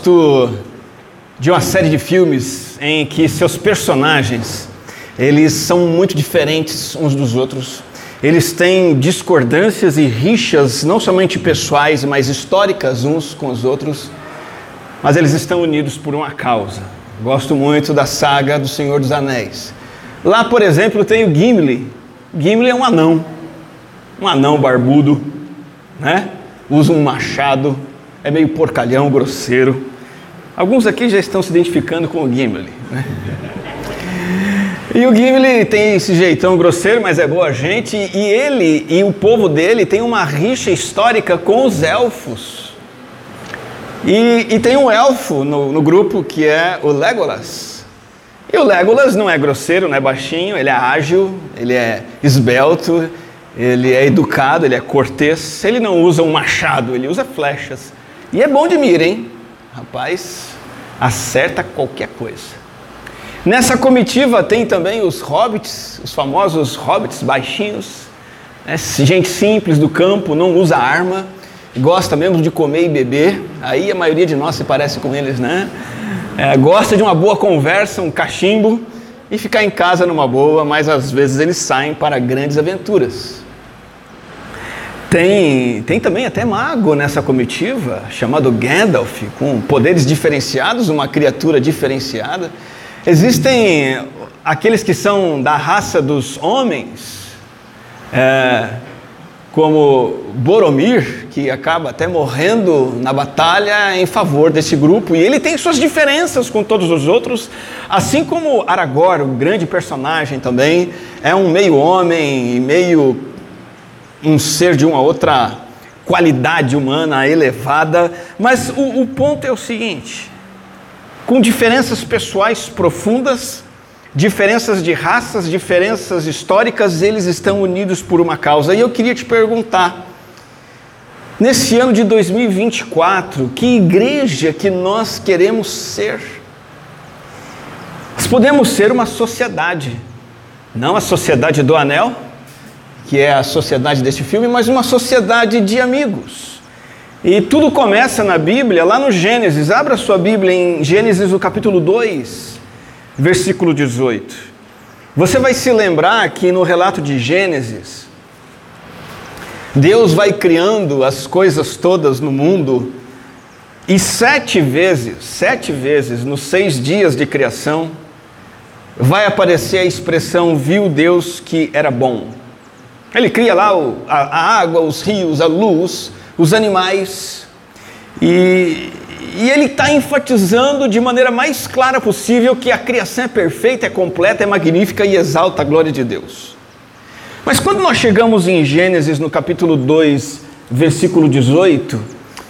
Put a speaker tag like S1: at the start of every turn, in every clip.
S1: gosto de uma série de filmes em que seus personagens eles são muito diferentes uns dos outros. Eles têm discordâncias e rixas não somente pessoais, mas históricas uns com os outros. Mas eles estão unidos por uma causa. Gosto muito da saga do Senhor dos Anéis. Lá, por exemplo, tem o Gimli. Gimli é um anão. Um anão barbudo, né? Usa um machado, é meio porcalhão, grosseiro. Alguns aqui já estão se identificando com o Gimli. Né? E o Gimli tem esse jeitão grosseiro, mas é boa gente. E ele e o povo dele tem uma rixa histórica com os elfos. E, e tem um elfo no, no grupo que é o Legolas. E o Legolas não é grosseiro, não é baixinho, ele é ágil, ele é esbelto, ele é educado, ele é cortês. Ele não usa um machado, ele usa flechas. E é bom de mira, hein? Rapaz, acerta qualquer coisa. Nessa comitiva tem também os hobbits, os famosos hobbits baixinhos, né? gente simples do campo, não usa arma, gosta mesmo de comer e beber. Aí a maioria de nós se parece com eles, né? É, gosta de uma boa conversa, um cachimbo e ficar em casa numa boa, mas às vezes eles saem para grandes aventuras. Tem, tem também até mago nessa comitiva, chamado Gandalf, com poderes diferenciados, uma criatura diferenciada. Existem aqueles que são da raça dos homens, é, como Boromir, que acaba até morrendo na batalha em favor desse grupo, e ele tem suas diferenças com todos os outros, assim como Aragorn, o grande personagem também, é um meio homem e meio um ser de uma outra qualidade humana elevada, mas o, o ponto é o seguinte: com diferenças pessoais profundas, diferenças de raças, diferenças históricas, eles estão unidos por uma causa. E eu queria te perguntar, nesse ano de 2024, que igreja que nós queremos ser? Nós podemos ser uma sociedade, não a sociedade do anel, que é a sociedade deste filme, mas uma sociedade de amigos. E tudo começa na Bíblia, lá no Gênesis. Abra sua Bíblia em Gênesis, o capítulo 2, versículo 18. Você vai se lembrar que no relato de Gênesis, Deus vai criando as coisas todas no mundo, e sete vezes, sete vezes, nos seis dias de criação, vai aparecer a expressão viu Deus que era bom. Ele cria lá o, a, a, água, os rios, a luz, os animais. E, e ele está enfatizando de maneira mais clara possível que a criação é perfeita, é completa, é magnífica e exalta a glória de Deus. Mas quando nós chegamos em Gênesis, no capítulo 2, versículo 18,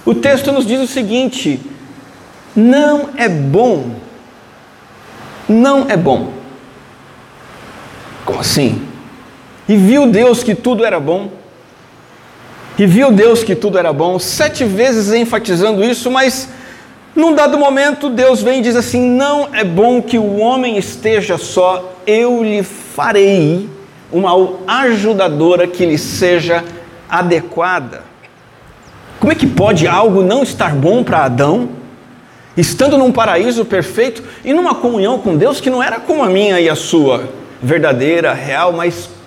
S1: o texto nos diz o seguinte: não é bom, não é bom. Como assim? E viu Deus que tudo era bom. E viu Deus que tudo era bom, sete vezes enfatizando isso, mas num dado momento Deus vem e diz assim: Não é bom que o homem esteja só, eu lhe farei uma ajudadora que lhe seja adequada. Como é que pode algo não estar bom para Adão, estando num paraíso perfeito e numa comunhão com Deus que não era como a minha e a sua, verdadeira, real, mas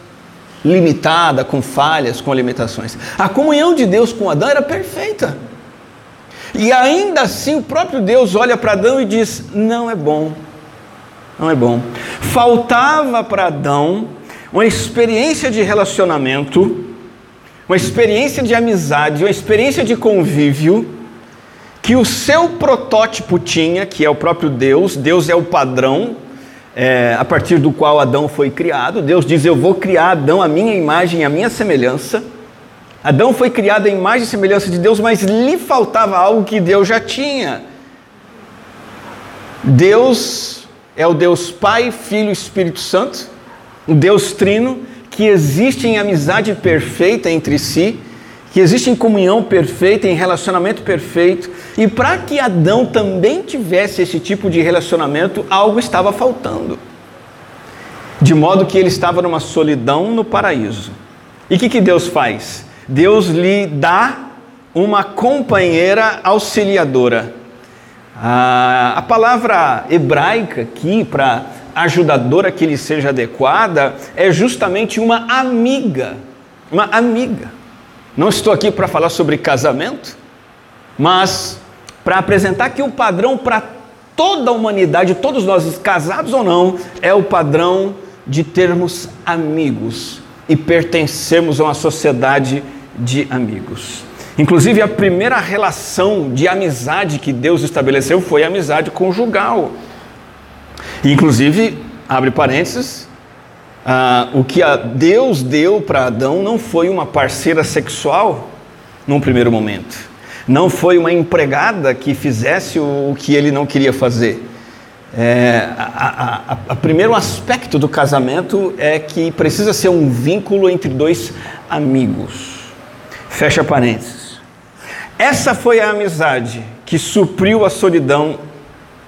S1: limitada, com falhas, com limitações. A comunhão de Deus com Adão era perfeita. E ainda assim o próprio Deus olha para Adão e diz: não é bom, não é bom. Faltava para Adão uma experiência de relacionamento, uma experiência de amizade, uma experiência de convívio que o seu protótipo tinha, que é o próprio Deus. Deus é o padrão é, a partir do qual Adão foi criado. Deus diz: Eu vou criar Adão a minha imagem a minha semelhança. Adão foi criado à imagem e semelhança de Deus, mas lhe faltava algo que Deus já tinha. Deus é o Deus Pai, Filho e Espírito Santo, o Deus Trino, que existe em amizade perfeita entre si que existe em comunhão perfeita, em relacionamento perfeito, e para que Adão também tivesse esse tipo de relacionamento, algo estava faltando. De modo que ele estava numa solidão no paraíso. E o que, que Deus faz? Deus lhe dá uma companheira auxiliadora, A, a palavra hebraica aqui, para ajudadora que lhe seja adequada, é justamente uma amiga. Uma amiga. Não estou aqui para falar sobre casamento, mas para apresentar que o padrão para toda a humanidade, todos nós, casados ou não, é o padrão de termos amigos e pertencermos a uma sociedade de amigos. Inclusive, a primeira relação de amizade que Deus estabeleceu foi a amizade conjugal. Inclusive, abre parênteses, ah, o que Deus deu para Adão não foi uma parceira sexual num primeiro momento, não foi uma empregada que fizesse o que ele não queria fazer. É, a, a, a, primeiro aspecto do casamento é que precisa ser um vínculo entre dois amigos. Fecha parênteses. Essa foi a amizade que supriu a solidão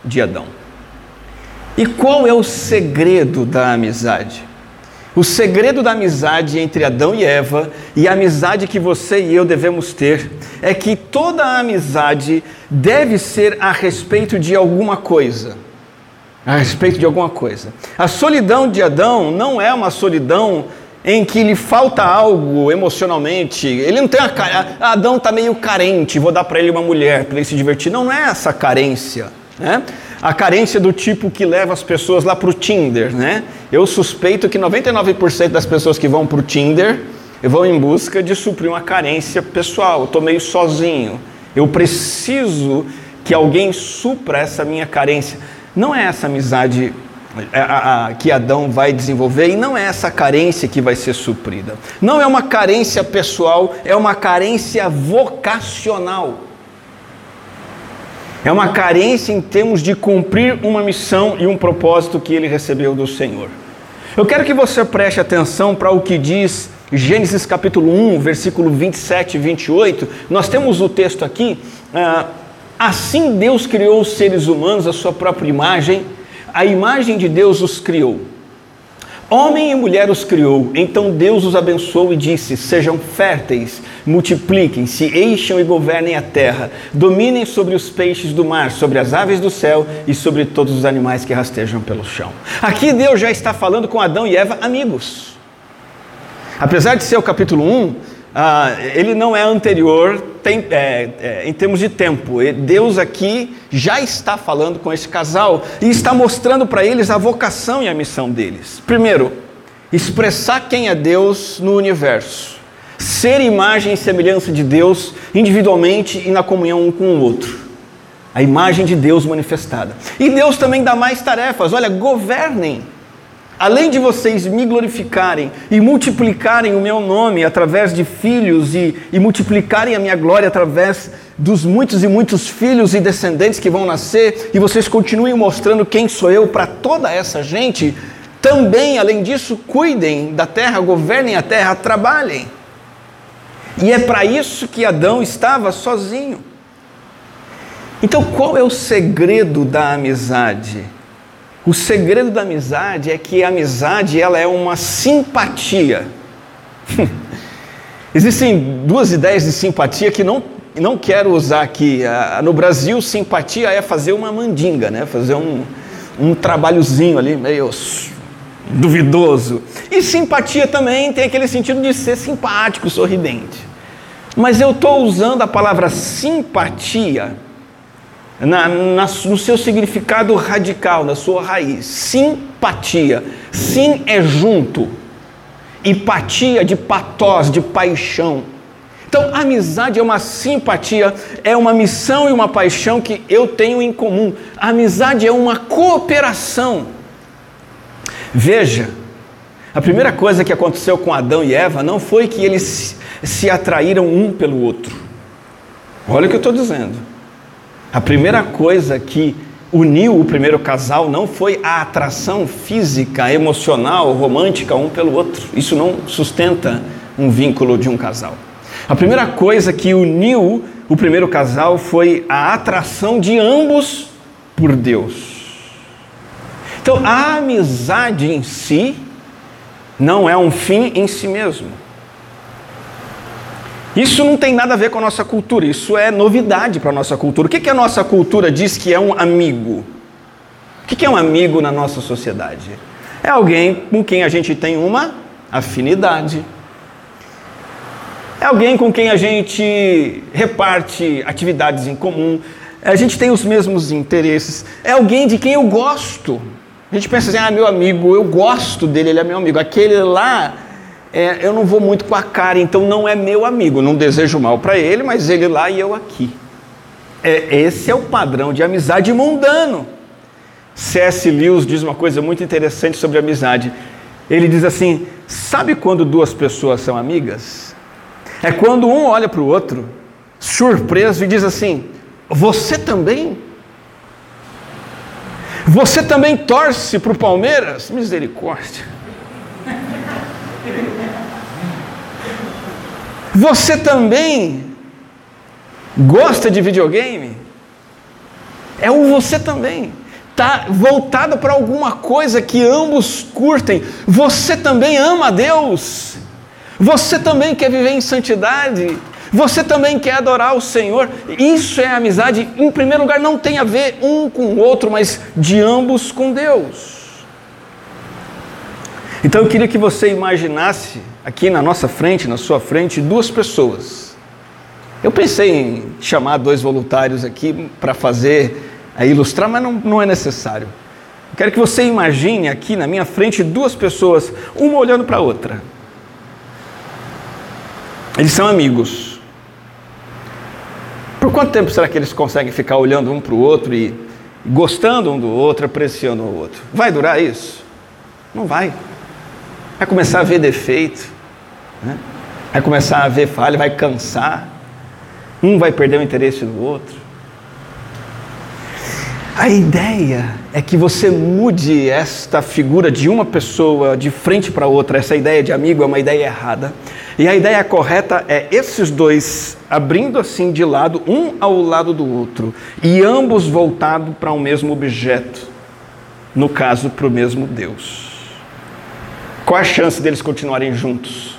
S1: de Adão. E qual é o segredo da amizade? O segredo da amizade entre Adão e Eva e a amizade que você e eu devemos ter é que toda a amizade deve ser a respeito de alguma coisa a respeito de alguma coisa. A solidão de Adão não é uma solidão em que lhe falta algo emocionalmente. Ele não tem a Adão está meio carente, vou dar para ele uma mulher para ele se divertir. Não, não é essa carência. Né? A carência do tipo que leva as pessoas lá para o Tinder. Né? Eu suspeito que 99% das pessoas que vão para o Tinder vão em busca de suprir uma carência pessoal. Estou meio sozinho. Eu preciso que alguém supra essa minha carência. Não é essa amizade é, que Adão vai desenvolver e não é essa carência que vai ser suprida. Não é uma carência pessoal, é uma carência vocacional. É uma carência em termos de cumprir uma missão e um propósito que ele recebeu do Senhor. Eu quero que você preste atenção para o que diz Gênesis capítulo 1, versículo 27 e 28. Nós temos o texto aqui. Uh, Assim Deus criou os seres humanos à sua própria imagem, a imagem de Deus os criou. Homem e mulher os criou, então Deus os abençoou e disse: Sejam férteis, multipliquem-se, encham e governem a terra, dominem sobre os peixes do mar, sobre as aves do céu e sobre todos os animais que rastejam pelo chão. Aqui Deus já está falando com Adão e Eva, amigos. Apesar de ser o capítulo 1, ah, ele não é anterior tem, é, é, em termos de tempo. Deus aqui já está falando com esse casal e está mostrando para eles a vocação e a missão deles. Primeiro, expressar quem é Deus no universo, ser imagem e semelhança de Deus individualmente e na comunhão um com o outro. A imagem de Deus manifestada. E Deus também dá mais tarefas. Olha, governem Além de vocês me glorificarem e multiplicarem o meu nome através de filhos e, e, multiplicarem a minha glória através dos muitos e muitos filhos e descendentes que vão nascer, e vocês continuem mostrando quem sou eu para toda essa gente, também, além disso, cuidem da terra, governem a terra, trabalhem. E é para isso que Adão estava sozinho. Então, qual é o segredo da amizade? O segredo da amizade é que a amizade ela é uma simpatia. Existem duas ideias de simpatia que não, não quero usar aqui. No Brasil, simpatia é fazer uma mandinga, né? fazer um, um trabalhozinho ali meio duvidoso. E simpatia também tem aquele sentido de ser simpático, sorridente. Mas eu estou usando a palavra simpatia na, na, no seu significado radical, na sua raiz. Simpatia. Sim é junto. Empatia de patós, de paixão. Então, amizade é uma simpatia, é uma missão e uma paixão que eu tenho em comum. Amizade é uma cooperação. Veja, a primeira coisa que aconteceu com Adão e Eva não foi que eles se atraíram um pelo outro. Olha o que eu estou dizendo. A primeira coisa que uniu o primeiro casal não foi a atração física, emocional, romântica um pelo outro. Isso não sustenta um vínculo de um casal. A primeira coisa que uniu o primeiro casal foi a atração de ambos por Deus. Então, a amizade em si não é um fim em si mesmo. Isso não tem nada a ver com a nossa cultura, isso é novidade para a nossa cultura. O que, que a nossa cultura diz que é um amigo? O que, que é um amigo na nossa sociedade? É alguém com quem a gente tem uma afinidade. É alguém com quem a gente reparte atividades em comum. A gente tem os mesmos interesses. É alguém de quem eu gosto. A gente pensa assim, ah, meu amigo, eu gosto dele, ele é meu amigo. Aquele lá é, eu não vou muito com a cara, então não é meu amigo. Não desejo mal para ele, mas ele lá e eu aqui. É, esse é o padrão de amizade mundano. C.S. Lewis diz uma coisa muito interessante sobre amizade. Ele diz assim: sabe quando duas pessoas são amigas? É quando um olha para o outro, surpreso, e diz assim: Você também? Você também torce para o Palmeiras? Misericórdia. Você também gosta de videogame? É o você também. Está voltado para alguma coisa que ambos curtem. Você também ama a Deus. Você também quer viver em santidade. Você também quer adorar o Senhor. Isso é amizade. Em primeiro lugar, não tem a ver um com o outro, mas de ambos com Deus. Então eu queria que você imaginasse aqui na nossa frente, na sua frente, duas pessoas. Eu pensei em chamar dois voluntários aqui para fazer, a ilustrar, mas não, não é necessário. Eu quero que você imagine aqui na minha frente duas pessoas, uma olhando para a outra. Eles são amigos. Por quanto tempo será que eles conseguem ficar olhando um para o outro e gostando um do outro, apreciando o outro? Vai durar isso? Não vai. Vai começar a ver defeito, né? vai começar a ver falha, vai cansar, um vai perder o interesse do outro. A ideia é que você mude esta figura de uma pessoa de frente para outra. Essa ideia de amigo é uma ideia errada. E a ideia correta é esses dois abrindo assim de lado, um ao lado do outro, e ambos voltados para o um mesmo objeto, no caso, para o mesmo Deus. Qual a chance deles continuarem juntos?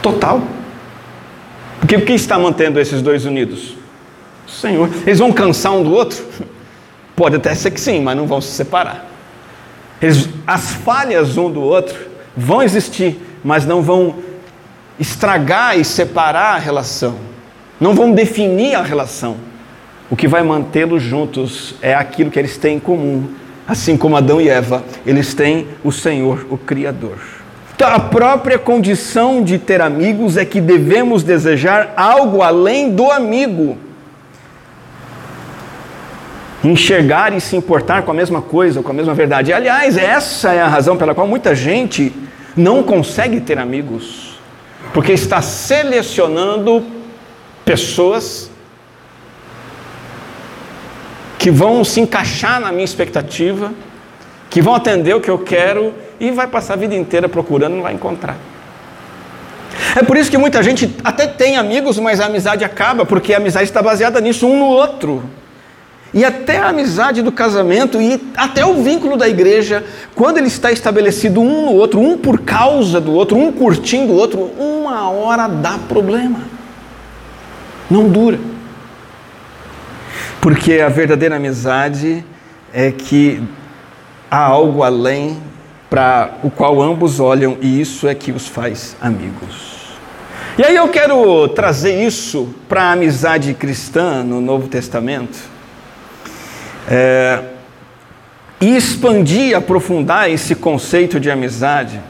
S1: Total. Porque o que está mantendo esses dois unidos? O Senhor. Eles vão cansar um do outro? Pode até ser que sim, mas não vão se separar. Eles, as falhas um do outro vão existir, mas não vão estragar e separar a relação. Não vão definir a relação. O que vai mantê-los juntos é aquilo que eles têm em comum, Assim como Adão e Eva, eles têm o Senhor, o Criador. Então, a própria condição de ter amigos é que devemos desejar algo além do amigo. Enxergar e se importar com a mesma coisa, com a mesma verdade. Aliás, essa é a razão pela qual muita gente não consegue ter amigos, porque está selecionando pessoas que vão se encaixar na minha expectativa, que vão atender o que eu quero e vai passar a vida inteira procurando não vai encontrar. É por isso que muita gente até tem amigos, mas a amizade acaba, porque a amizade está baseada nisso, um no outro. E até a amizade do casamento e até o vínculo da igreja, quando ele está estabelecido um no outro, um por causa do outro, um curtindo o outro, uma hora dá problema. Não dura. Porque a verdadeira amizade é que há algo além para o qual ambos olham e isso é que os faz amigos. E aí eu quero trazer isso para a amizade cristã no Novo Testamento é, e expandir, aprofundar esse conceito de amizade.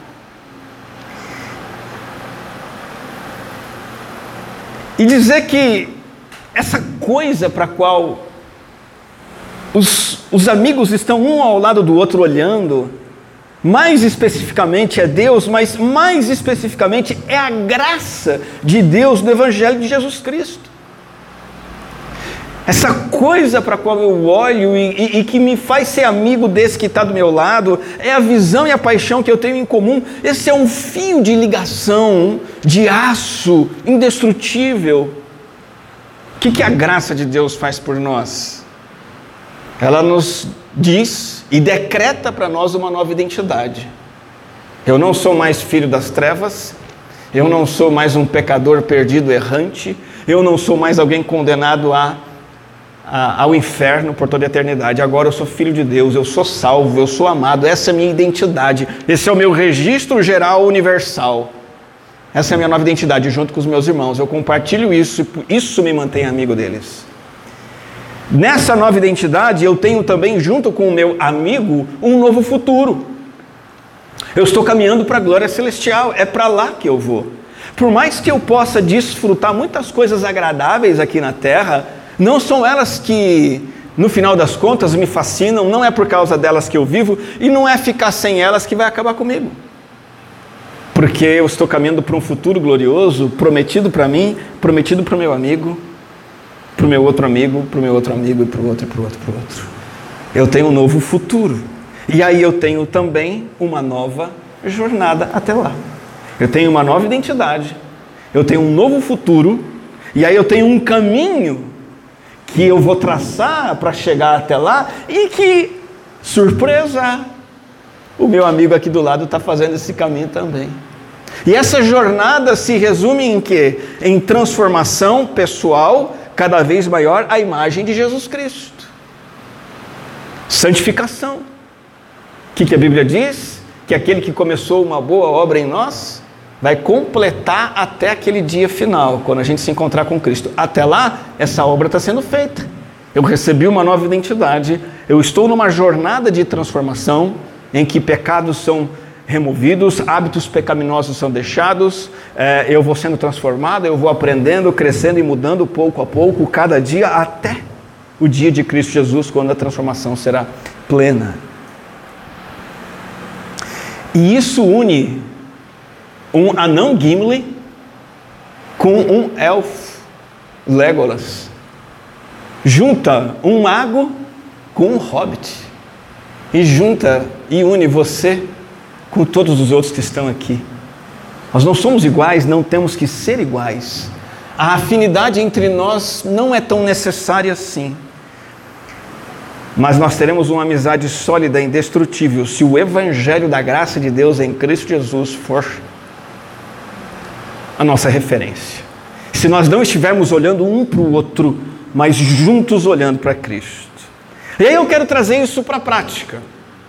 S1: E dizer que essa coisa para a qual os, os amigos estão um ao lado do outro olhando, mais especificamente é Deus, mas mais especificamente é a graça de Deus no Evangelho de Jesus Cristo. Essa coisa para a qual eu olho e, e, e, que me faz ser amigo desse que está do meu lado, é a visão e a paixão que eu tenho em comum. Esse é um fio de ligação, de aço indestrutível que, que a graça de Deus faz por nós? Ela nos diz e decreta para nós uma nova identidade. Eu não sou mais filho das trevas, Eu não sou mais um pecador perdido, errante. Eu não sou mais alguém condenado a, a, ao inferno por toda a eternidade. Agora eu sou filho de Deus, eu sou salvo, eu sou amado. Essa é a minha identidade. Esse é o meu registro geral universal. Essa é a minha nova identidade, junto com os meus irmãos. Eu compartilho isso, isso me mantém amigo deles. Nessa nova identidade, eu tenho também, junto com o meu amigo, um novo futuro. Eu estou caminhando para a glória celestial, é para lá que eu vou. Por mais que eu possa desfrutar muitas coisas agradáveis aqui na terra, não são elas que, no final das contas, me fascinam, não é por causa delas que eu vivo e não é ficar sem elas que vai acabar comigo. Porque eu estou caminhando para um futuro glorioso, prometido para mim, prometido para o meu amigo, para o meu outro amigo, para o meu outro amigo e para o outro, para o outro, para o outro. Eu tenho um novo futuro. E aí eu tenho também uma nova jornada até lá. Eu tenho uma nova identidade, eu tenho um novo futuro, e aí eu tenho um caminho que eu vou traçar para chegar até lá e que, surpresa, o meu amigo aqui do lado está fazendo esse caminho também. E essa jornada se resume em quê? Em transformação pessoal cada vez maior à imagem de Jesus Cristo. Santificação. O que, que a Bíblia diz? Que aquele que começou uma boa obra em nós vai completar até aquele dia final, quando a gente se encontrar com Cristo. Até lá, essa obra está sendo feita. Eu recebi uma nova identidade, eu estou numa jornada de transformação em que pecados são removidos, hábitos pecaminosos são deixados, é, eu vou sendo transformado, eu vou aprendendo, crescendo e mudando pouco a pouco, cada dia, até o dia de Cristo Jesus, quando a transformação será plena. E isso une um anão Gimli com um elfo Legolas. Junta um mago com um hobbit. E junta e une você com todos os outros que estão aqui. Nós não somos iguais, não temos que ser iguais. A afinidade entre nós não é tão necessária assim. Mas nós teremos uma amizade sólida e indestrutível se o Evangelho da graça de Deus em Cristo Jesus for a nossa referência. Se nós não estivermos olhando um para o outro, mas juntos olhando para Cristo. E aí eu quero trazer isso para a prática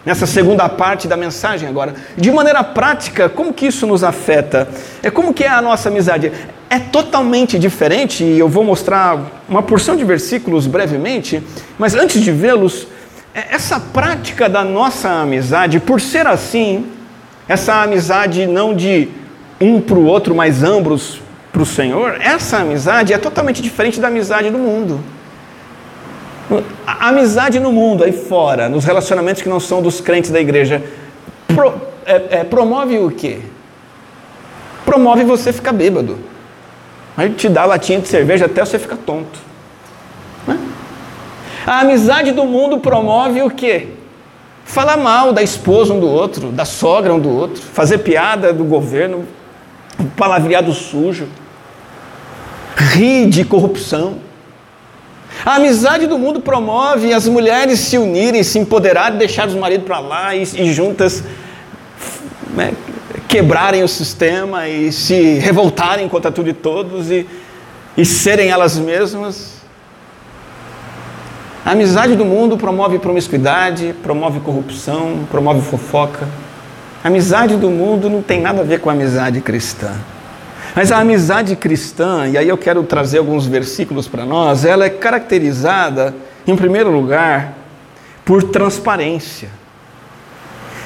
S1: nessa segunda parte da mensagem agora. De maneira prática, como que isso nos afeta? É como que é a nossa amizade? É totalmente diferente e eu vou mostrar uma porção de versículos brevemente, mas antes de vê-los, é, essa prática da nossa amizade, por ser assim, essa amizade não de um para o outro, mas ambos para o Senhor, essa amizade é totalmente diferente da amizade do mundo. A amizade no mundo, aí fora, nos relacionamentos que não são dos crentes da igreja, pro, é, é, promove o quê? Promove você ficar bêbado. Aí te dá latinha de cerveja até você ficar tonto. Né? A amizade do mundo promove o quê? Falar mal da esposa um do outro, da sogra um do outro, fazer piada do governo, palavreado sujo, rir de corrupção. A amizade do mundo promove as mulheres se unirem, se empoderarem, deixar os maridos para lá e, e juntas né, quebrarem o sistema e se revoltarem contra tudo e todos e, e serem elas mesmas. A amizade do mundo promove promiscuidade, promove corrupção, promove fofoca. A amizade do mundo não tem nada a ver com a amizade cristã. Mas a amizade cristã, e aí eu quero trazer alguns versículos para nós, ela é caracterizada, em primeiro lugar, por transparência.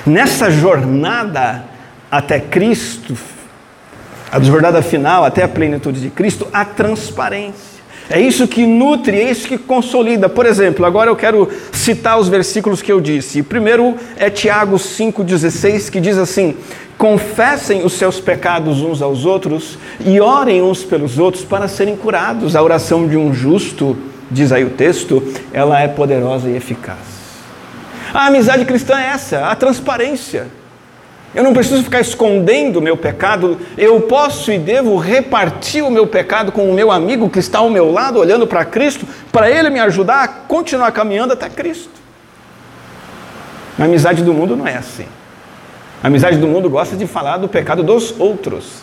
S1: Nessa jornada até Cristo, a jornada final até a plenitude de Cristo, há transparência. É isso que nutre, é isso que consolida. Por exemplo, agora eu quero citar os versículos que eu disse. Primeiro é Tiago 5,16, que diz assim: confessem os seus pecados uns aos outros e orem uns pelos outros para serem curados. A oração de um justo, diz aí o texto, ela é poderosa e eficaz. A amizade cristã é essa, a transparência. Eu não preciso ficar escondendo o meu pecado, eu posso e devo repartir o meu pecado com o meu amigo que está ao meu lado, olhando para Cristo, para ele me ajudar a continuar caminhando até Cristo. A amizade do mundo não é assim. A amizade do mundo gosta de falar do pecado dos outros.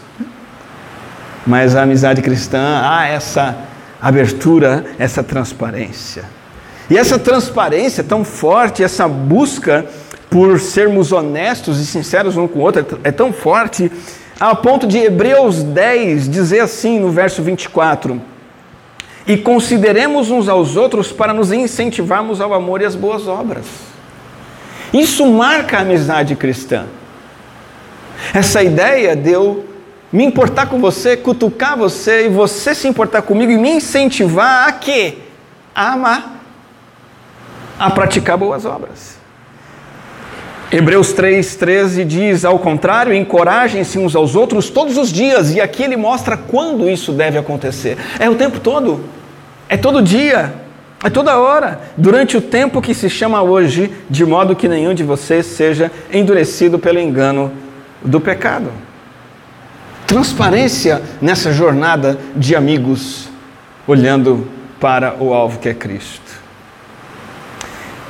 S1: Mas a amizade cristã há essa abertura, essa transparência. E essa transparência tão forte, essa busca por sermos honestos e sinceros um com o outro é tão forte, a ponto de Hebreus 10 dizer assim no verso 24: E consideremos uns aos outros para nos incentivarmos ao amor e às boas obras. Isso marca a amizade cristã. Essa ideia de eu me importar com você, cutucar você e você se importar comigo e me incentivar a quê? A amar, a praticar boas obras. Hebreus 3,13 diz: ao contrário, encorajem-se uns aos outros todos os dias, e aqui ele mostra quando isso deve acontecer. É o tempo todo, é todo dia, é toda hora, durante o tempo que se chama hoje, de modo que nenhum de vocês seja endurecido pelo engano do pecado. Transparência nessa jornada de amigos, olhando para o alvo que é Cristo.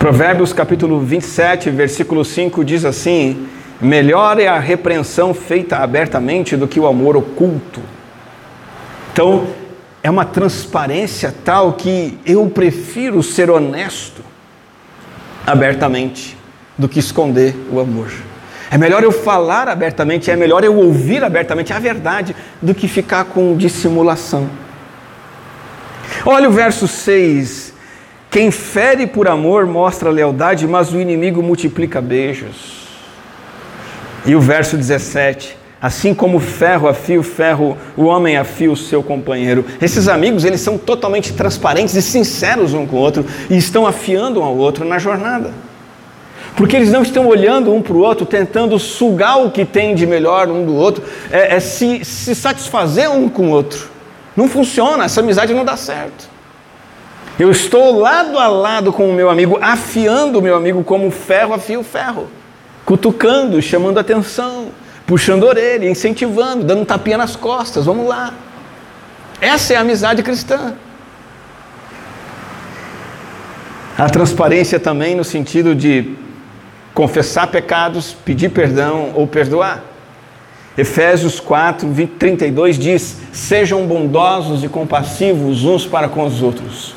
S1: Provérbios capítulo 27, versículo 5 diz assim: Melhor é a repreensão feita abertamente do que o amor oculto. Então, é uma transparência tal que eu prefiro ser honesto abertamente do que esconder o amor. É melhor eu falar abertamente, é melhor eu ouvir abertamente a verdade do que ficar com dissimulação. Olha o verso 6. Quem fere por amor mostra lealdade, mas o inimigo multiplica beijos. E o verso 17. Assim como ferro afia o ferro, o homem afia o seu companheiro. Esses amigos, eles são totalmente transparentes e sinceros um com o outro e estão afiando um ao outro na jornada. Porque eles não estão olhando um para o outro, tentando sugar o que tem de melhor um do outro, é, é se, se satisfazer um com o outro. Não funciona, essa amizade não dá certo. Eu estou lado a lado com o meu amigo, afiando o meu amigo como ferro afia o ferro, cutucando, chamando atenção, puxando a orelha, incentivando, dando um tapinha nas costas, vamos lá. Essa é a amizade cristã. A transparência também no sentido de confessar pecados, pedir perdão ou perdoar. Efésios 4, 32 diz: Sejam bondosos e compassivos uns para com os outros,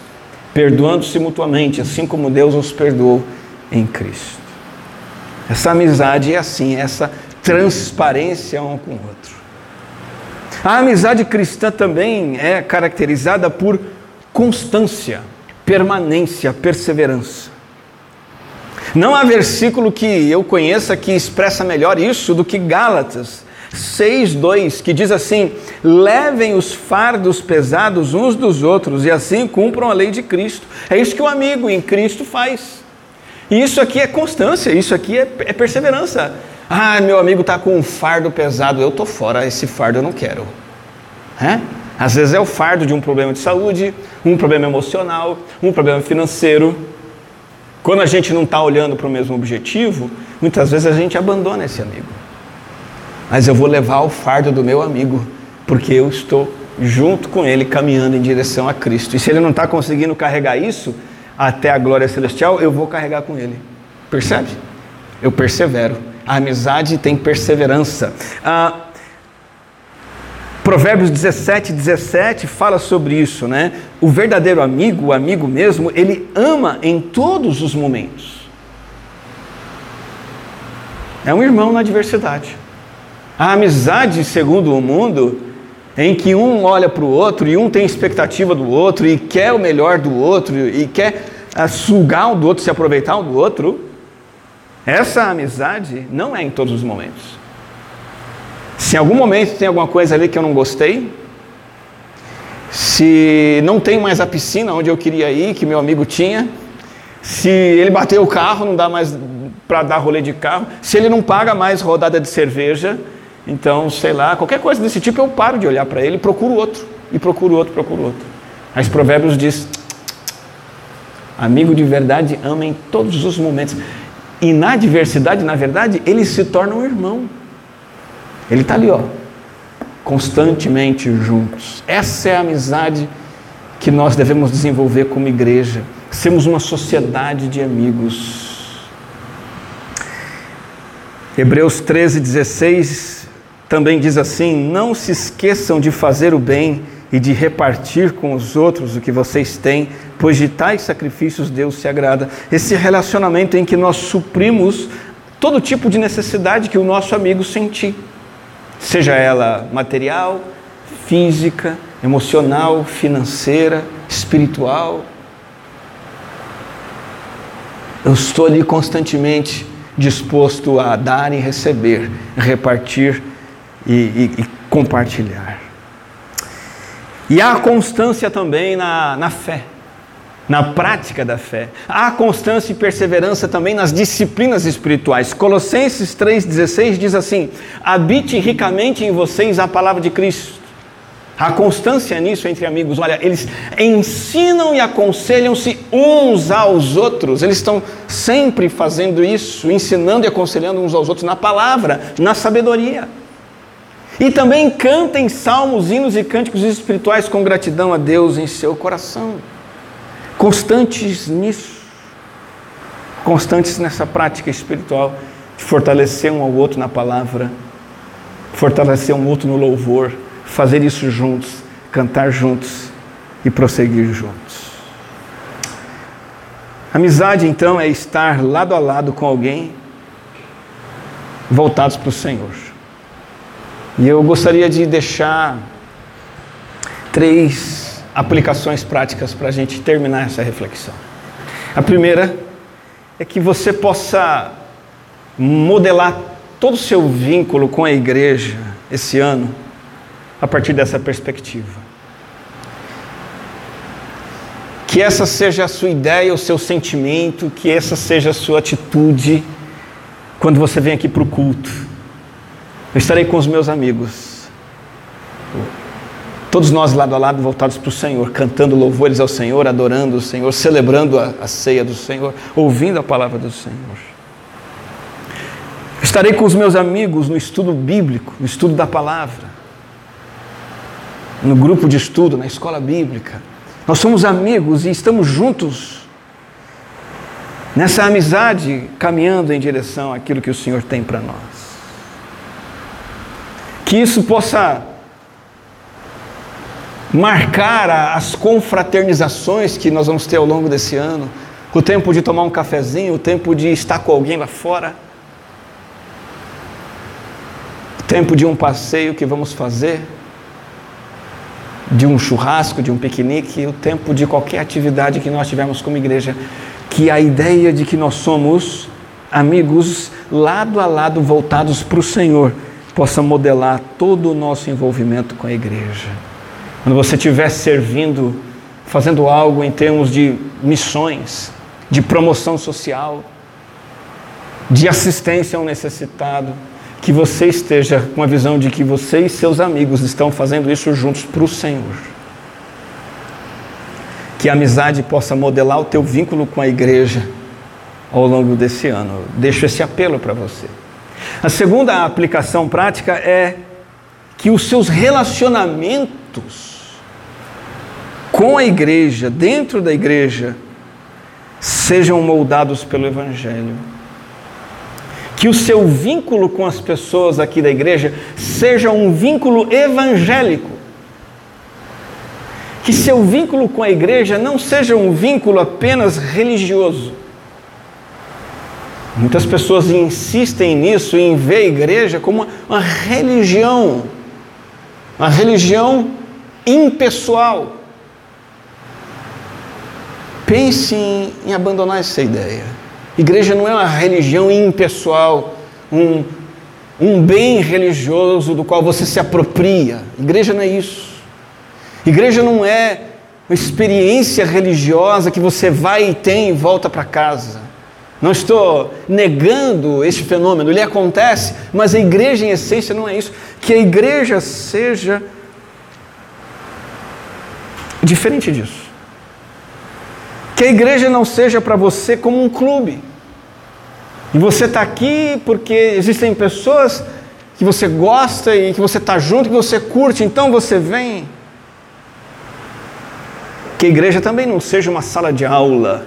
S1: perdoando-se mutuamente, assim como Deus os perdoou em Cristo. Essa amizade é assim, essa transparência um com o outro. A amizade cristã também é caracterizada por constância, permanência, perseverança. Não há versículo que eu conheça que expressa melhor isso do que Gálatas 6:2, que diz assim: "Levem os fardos pesados uns dos outros e assim cumpram a lei de Cristo". É isso que o amigo em Cristo faz. E isso aqui é constância, isso aqui é, é perseverança. Ah, meu amigo está com um fardo pesado, eu estou fora, esse fardo eu não quero. É? Às vezes é o fardo de um problema de saúde, um problema emocional, um problema financeiro. Quando a gente não está olhando para o mesmo objetivo, muitas vezes a gente abandona esse amigo. Mas eu vou levar o fardo do meu amigo, porque eu estou junto com ele caminhando em direção a Cristo. E se ele não está conseguindo carregar isso até a glória celestial, eu vou carregar com ele. Percebe? Eu persevero. A amizade tem perseverança. Ah, Provérbios 17, 17 fala sobre isso, né? O verdadeiro amigo, o amigo mesmo, ele ama em todos os momentos. É um irmão na adversidade. A amizade, segundo o mundo, em que um olha para o outro e um tem expectativa do outro e quer o melhor do outro e quer ah, sugar um do outro, se aproveitar um do outro, essa amizade não é em todos os momentos. Se em algum momento tem alguma coisa ali que eu não gostei, se não tem mais a piscina onde eu queria ir, que meu amigo tinha, se ele bateu o carro, não dá mais para dar rolê de carro, se ele não paga mais rodada de cerveja, então, sei lá, qualquer coisa desse tipo, eu paro de olhar para ele procuro outro, e procuro outro, procuro outro. Mas Provérbios diz: amigo de verdade ama em todos os momentos. E na adversidade, na verdade, ele se torna um irmão. Ele está ali, ó, constantemente juntos. Essa é a amizade que nós devemos desenvolver como igreja. Sermos uma sociedade de amigos. Hebreus 13, 16 também diz assim: Não se esqueçam de fazer o bem e de repartir com os outros o que vocês têm, pois de tais sacrifícios Deus se agrada. Esse relacionamento em que nós suprimos todo tipo de necessidade que o nosso amigo sentir, seja ela material, física, emocional, financeira, espiritual. Eu estou ali constantemente disposto a dar e receber, repartir e, e, e compartilhar. E há constância também na, na fé, na prática da fé. Há constância e perseverança também nas disciplinas espirituais. Colossenses 3,16 diz assim: habite ricamente em vocês a palavra de Cristo. Há constância nisso entre amigos. Olha, eles ensinam e aconselham-se uns aos outros. Eles estão sempre fazendo isso, ensinando e aconselhando uns aos outros na palavra, na sabedoria. E também cantem salmos, hinos e cânticos espirituais com gratidão a Deus em seu coração. Constantes nisso. Constantes nessa prática espiritual de fortalecer um ao outro na palavra, fortalecer um outro no louvor, fazer isso juntos, cantar juntos e prosseguir juntos. Amizade, então, é estar lado a lado com alguém voltados para o Senhor. E eu gostaria de deixar três aplicações práticas para a gente terminar essa reflexão. A primeira é que você possa modelar todo o seu vínculo com a igreja esse ano a partir dessa perspectiva. Que essa seja a sua ideia, o seu sentimento, que essa seja a sua atitude quando você vem aqui para o culto eu estarei com os meus amigos, todos nós lado a lado voltados para o Senhor, cantando louvores ao Senhor, adorando o Senhor, celebrando a, a ceia do Senhor, ouvindo a palavra do Senhor. Estarei com os meus amigos no estudo bíblico, no estudo da palavra, no grupo de estudo, na escola bíblica. Nós somos amigos e estamos juntos nessa amizade, caminhando em direção àquilo que o Senhor tem para nós que isso possa marcar as confraternizações que nós vamos ter ao longo desse ano, o tempo de tomar um cafezinho, o tempo de estar com alguém lá fora, o tempo de um passeio que vamos fazer, de um churrasco, de um piquenique, o tempo de qualquer atividade que nós tivermos como igreja, que a ideia de que nós somos amigos lado a lado voltados para o Senhor possa modelar todo o nosso envolvimento com a igreja. Quando você estiver servindo, fazendo algo em termos de missões, de promoção social, de assistência ao necessitado, que você esteja com a visão de que você e seus amigos estão fazendo isso juntos para o Senhor. Que a amizade possa modelar o teu vínculo com a igreja ao longo desse ano. Deixo esse apelo para você. A segunda aplicação prática é que os seus relacionamentos com a igreja, dentro da igreja, sejam moldados pelo Evangelho. Que o seu vínculo com as pessoas aqui da igreja seja um vínculo evangélico. Que seu vínculo com a igreja não seja um vínculo apenas religioso Muitas pessoas insistem nisso, em ver a igreja como uma religião, uma religião impessoal. Pense em, em abandonar essa ideia. Igreja não é uma religião impessoal, um, um bem religioso do qual você se apropria. Igreja não é isso. Igreja não é uma experiência religiosa que você vai e tem e volta para casa. Não estou negando este fenômeno, ele acontece, mas a igreja em essência não é isso. Que a igreja seja diferente disso. Que a igreja não seja para você como um clube. E você está aqui porque existem pessoas que você gosta e que você está junto, que você curte, então você vem. Que a igreja também não seja uma sala de aula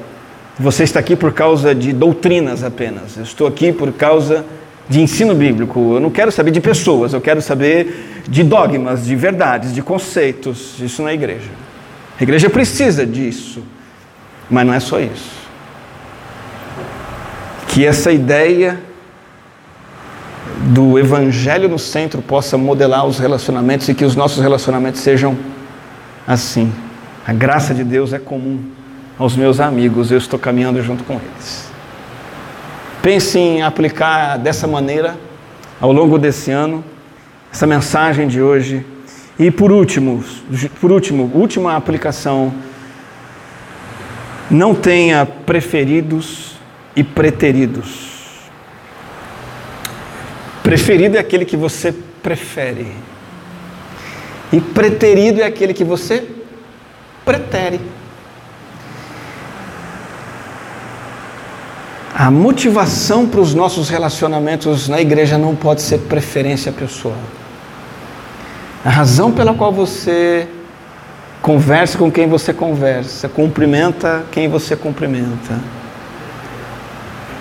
S1: você está aqui por causa de doutrinas apenas. Eu estou aqui por causa de ensino bíblico, eu não quero saber de pessoas, eu quero saber de dogmas, de verdades, de conceitos. Isso na igreja. A igreja precisa disso, mas não é só isso. Que essa ideia do evangelho no centro possa modelar os relacionamentos e que os nossos relacionamentos sejam assim. A graça de Deus é comum aos meus amigos, eu estou caminhando junto com eles. Pense em aplicar dessa maneira ao longo desse ano essa mensagem de hoje. E por último, por último, última aplicação, não tenha preferidos e preteridos. Preferido é aquele que você prefere. E preterido é aquele que você pretere. A motivação para os nossos relacionamentos na igreja não pode ser preferência pessoal. A razão pela qual você conversa com quem você conversa, cumprimenta quem você cumprimenta,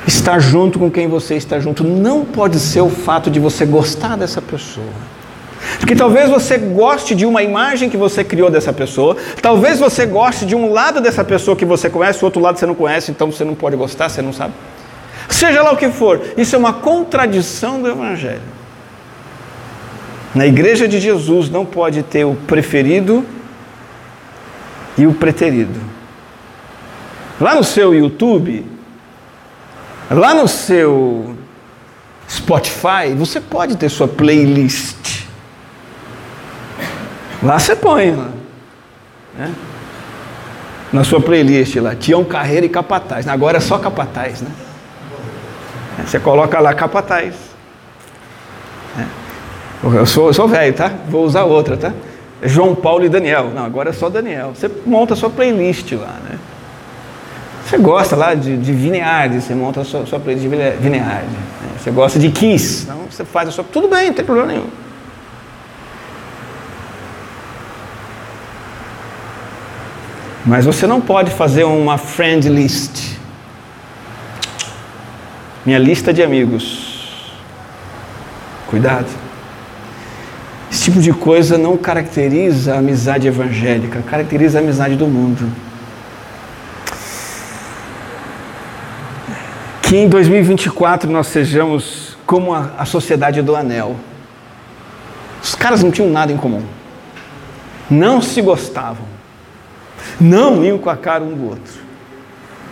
S1: estar junto com quem você está junto, não pode ser o fato de você gostar dessa pessoa. Porque talvez você goste de uma imagem que você criou dessa pessoa, talvez você goste de um lado dessa pessoa que você conhece, o outro lado você não conhece, então você não pode gostar, você não sabe. Seja lá o que for, isso é uma contradição do Evangelho. Na igreja de Jesus não pode ter o preferido e o preterido. Lá no seu YouTube, lá no seu Spotify, você pode ter sua playlist. Lá você põe, né? na sua playlist lá, Tião Carreira e Capataz. Agora é só Capataz, né? Você coloca lá Capataz. É. Eu sou, eu sou velho, tá? Vou usar outra, tá? João Paulo e Daniel. Não, agora é só Daniel. Você monta a sua playlist lá, né? Você gosta lá de, de Vineardi, você monta a sua, sua playlist de Vineardi. Né? Você gosta de Kiss, então você faz a sua. Tudo bem, não tem problema nenhum. Mas você não pode fazer uma friend list. Minha lista de amigos. Cuidado. Esse tipo de coisa não caracteriza a amizade evangélica, caracteriza a amizade do mundo. Que em 2024 nós sejamos como a, a sociedade do anel. Os caras não tinham nada em comum. Não se gostavam não iam com a cara um do outro,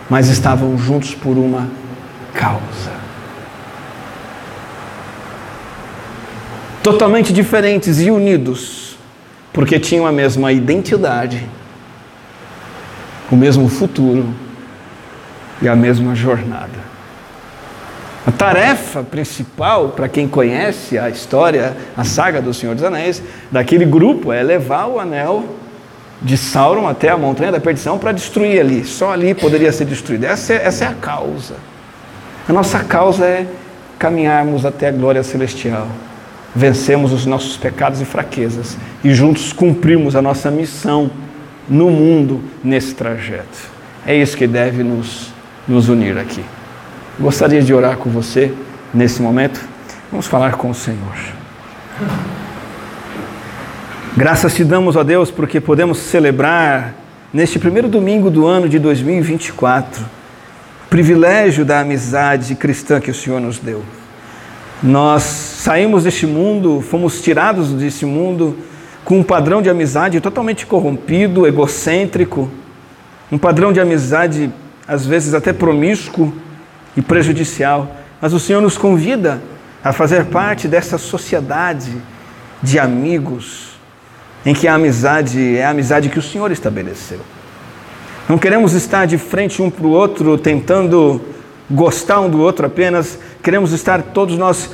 S1: mas estavam juntos por uma causa. Totalmente diferentes e unidos, porque tinham a mesma identidade, o mesmo futuro e a mesma jornada. A tarefa principal, para quem conhece a história, a saga do Senhor dos Anéis, daquele grupo é levar o anel de Sauron até a montanha da perdição para destruir ali. Só ali poderia ser destruído. Essa é, essa é a causa. A nossa causa é caminharmos até a glória celestial, vencemos os nossos pecados e fraquezas e juntos cumprirmos a nossa missão no mundo nesse trajeto. É isso que deve nos, nos unir aqui. Gostaria de orar com você nesse momento. Vamos falar com o Senhor. Graças te damos, ó Deus, porque podemos celebrar neste primeiro domingo do ano de 2024 o privilégio da amizade cristã que o Senhor nos deu. Nós saímos deste mundo, fomos tirados deste mundo com um padrão de amizade totalmente corrompido, egocêntrico, um padrão de amizade às vezes até promíscuo e prejudicial. Mas o Senhor nos convida a fazer parte dessa sociedade de amigos em que a amizade é a amizade que o Senhor estabeleceu. Não queremos estar de frente um para o outro, tentando gostar um do outro apenas, queremos estar todos nós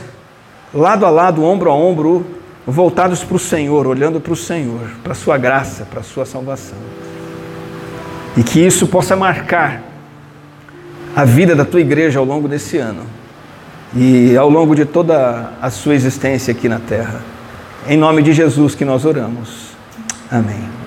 S1: lado a lado, ombro a ombro, voltados para o Senhor, olhando para o Senhor, para a Sua graça, para a Sua salvação. E que isso possa marcar a vida da tua igreja ao longo desse ano e ao longo de toda a sua existência aqui na terra. Em nome de Jesus que nós oramos. Amém.